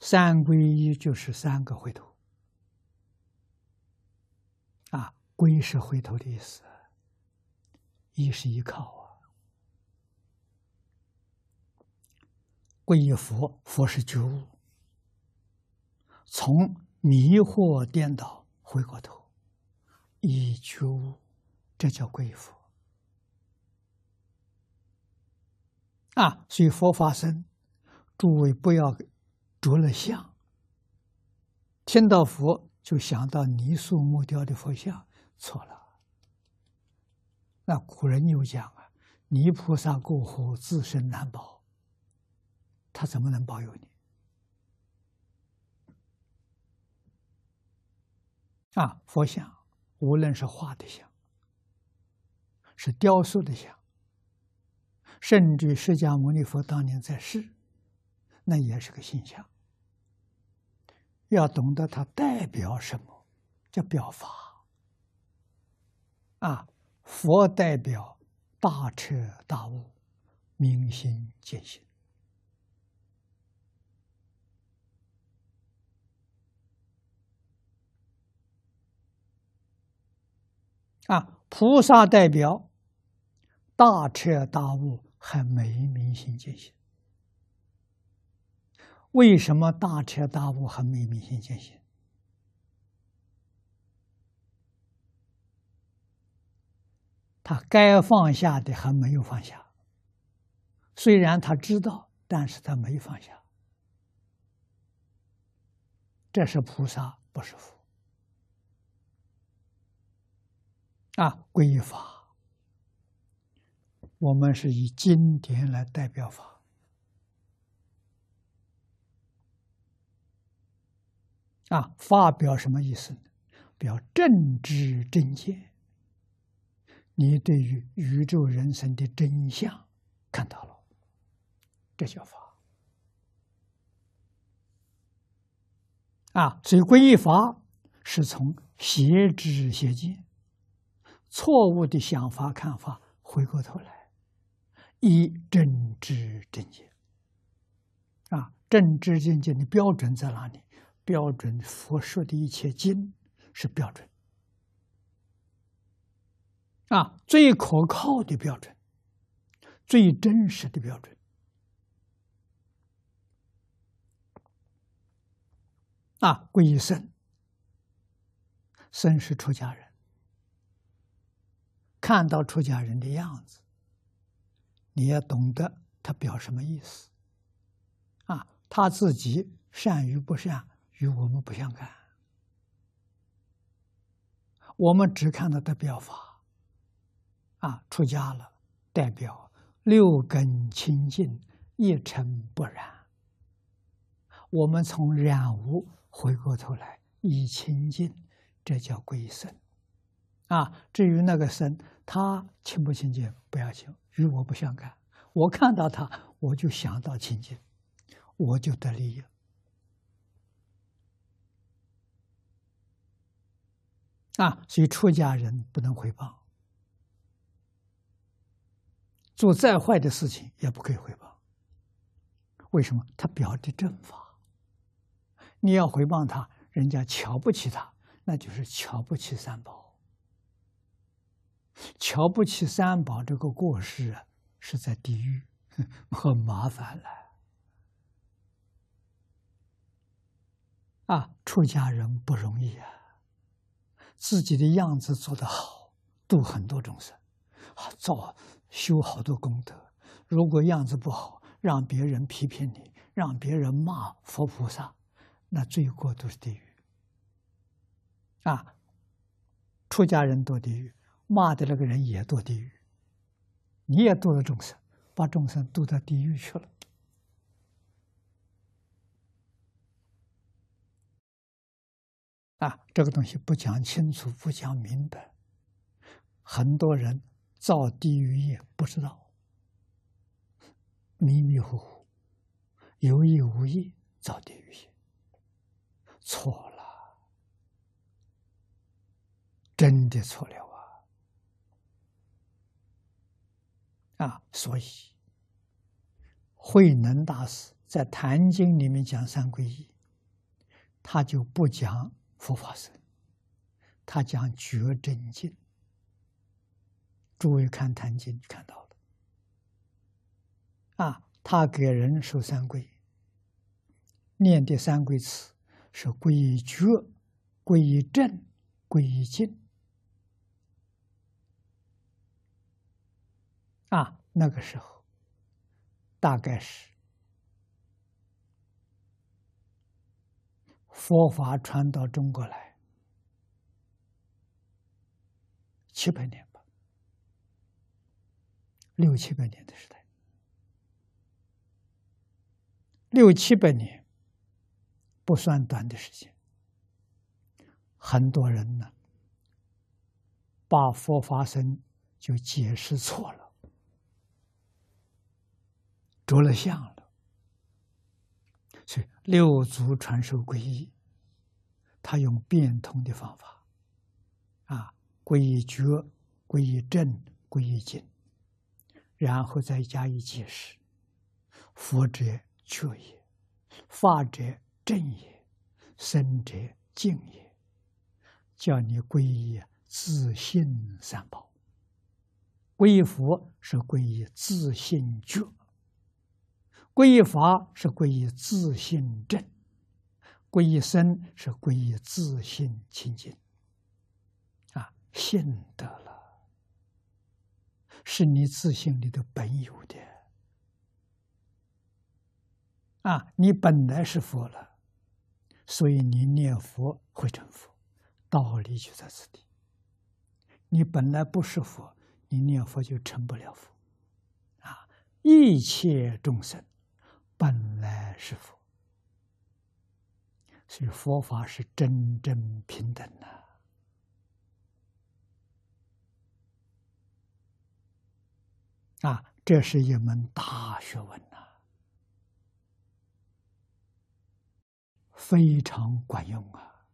三皈依就是三个回头，啊，皈是回头的意思，一是依靠啊。皈依佛，佛是觉悟，从迷惑颠倒回过头，依觉悟，这叫皈依佛。啊，所以佛法僧，诸位不要着了相，听到佛就想到泥塑木雕的佛像，错了。那古人有讲啊，泥菩萨过河，自身难保，他怎么能保佑你？啊，佛像无论是画的像，是雕塑的像。甚至释迦牟尼佛当年在世，那也是个形象。要懂得它代表什么，叫表法。啊，佛代表大彻大悟、明心见性。啊，菩萨代表大彻大悟。还没明心见性，为什么大彻大悟还没明心见性？他该放下的还没有放下，虽然他知道，但是他没放下。这是菩萨，不是佛。啊，皈依法。我们是以经典来代表法啊，发表什么意思呢？表正知正见。你对于宇宙人生的真相看到了，这叫法啊。所以皈依法是从邪知邪见、错误的想法看法，回过头来。一正知正见啊，正知正见的标准在哪里？标准佛说的一切经是标准啊，最可靠的标准，最真实的标准啊。皈依僧，僧是出家人，看到出家人的样子。你要懂得他表什么意思，啊，他自己善与不善与我们不相干，我们只看到他表法，啊，出家了代表六根清净一尘不染，我们从染污回过头来以清净，这叫归身，啊，至于那个身，他清不清净不要紧。与我不相干，我看到他，我就想到清净，我就得利益啊，所以出家人不能回报，做再坏的事情也不可以回报。为什么？他表的正法，你要回报他，人家瞧不起他，那就是瞧不起三宝。瞧不起三宝这个过失啊，是在地狱，很麻烦了。啊，出家人不容易啊，自己的样子做得好，度很多众生，啊，造修好多功德。如果样子不好，让别人批评你，让别人骂佛菩萨，那罪过都是地狱。啊，出家人堕地狱。骂的那个人也堕地狱，你也堕了众生，把众生堕到地狱去了。啊，这个东西不讲清楚，不讲明白，很多人造地狱业不知道，迷迷糊糊，有意无意造地狱业，错了，真的错了。啊，啊所以慧能大师在《坛经》里面讲三皈依，他就不讲佛法僧，他讲觉真经。诸位看《坛经》看到了，啊，他给人受三皈，念的三皈词是归觉、归正、归净。啊，那个时候大概是佛法传到中国来。七百年吧，六七百年的时代，六七百年不算短的时间，很多人呢把佛法僧就解释错了。着了相了，所以六祖传授皈依，他用变通的方法，啊，皈依觉、皈依正、皈依净，然后再加以解释：佛者觉也，法者正也，僧者净也。叫你皈依自信三宝，皈依佛是皈依自信觉。皈依法是皈依自信正，皈依僧是皈依自信清净。啊，信得了，是你自信里的本有的。啊，你本来是佛了，所以你念佛会成佛，道理就在此地。你本来不是佛，你念佛就成不了佛。啊，一切众生。本来是佛，所以佛法是真正平等的啊！这是一门大学问呐，非常管用啊！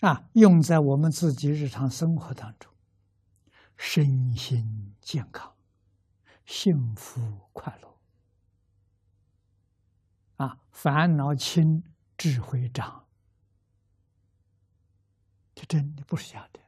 啊，用在我们自己日常生活当中，身心健康。幸福快乐啊！烦恼轻，智慧长，这真的不是假的。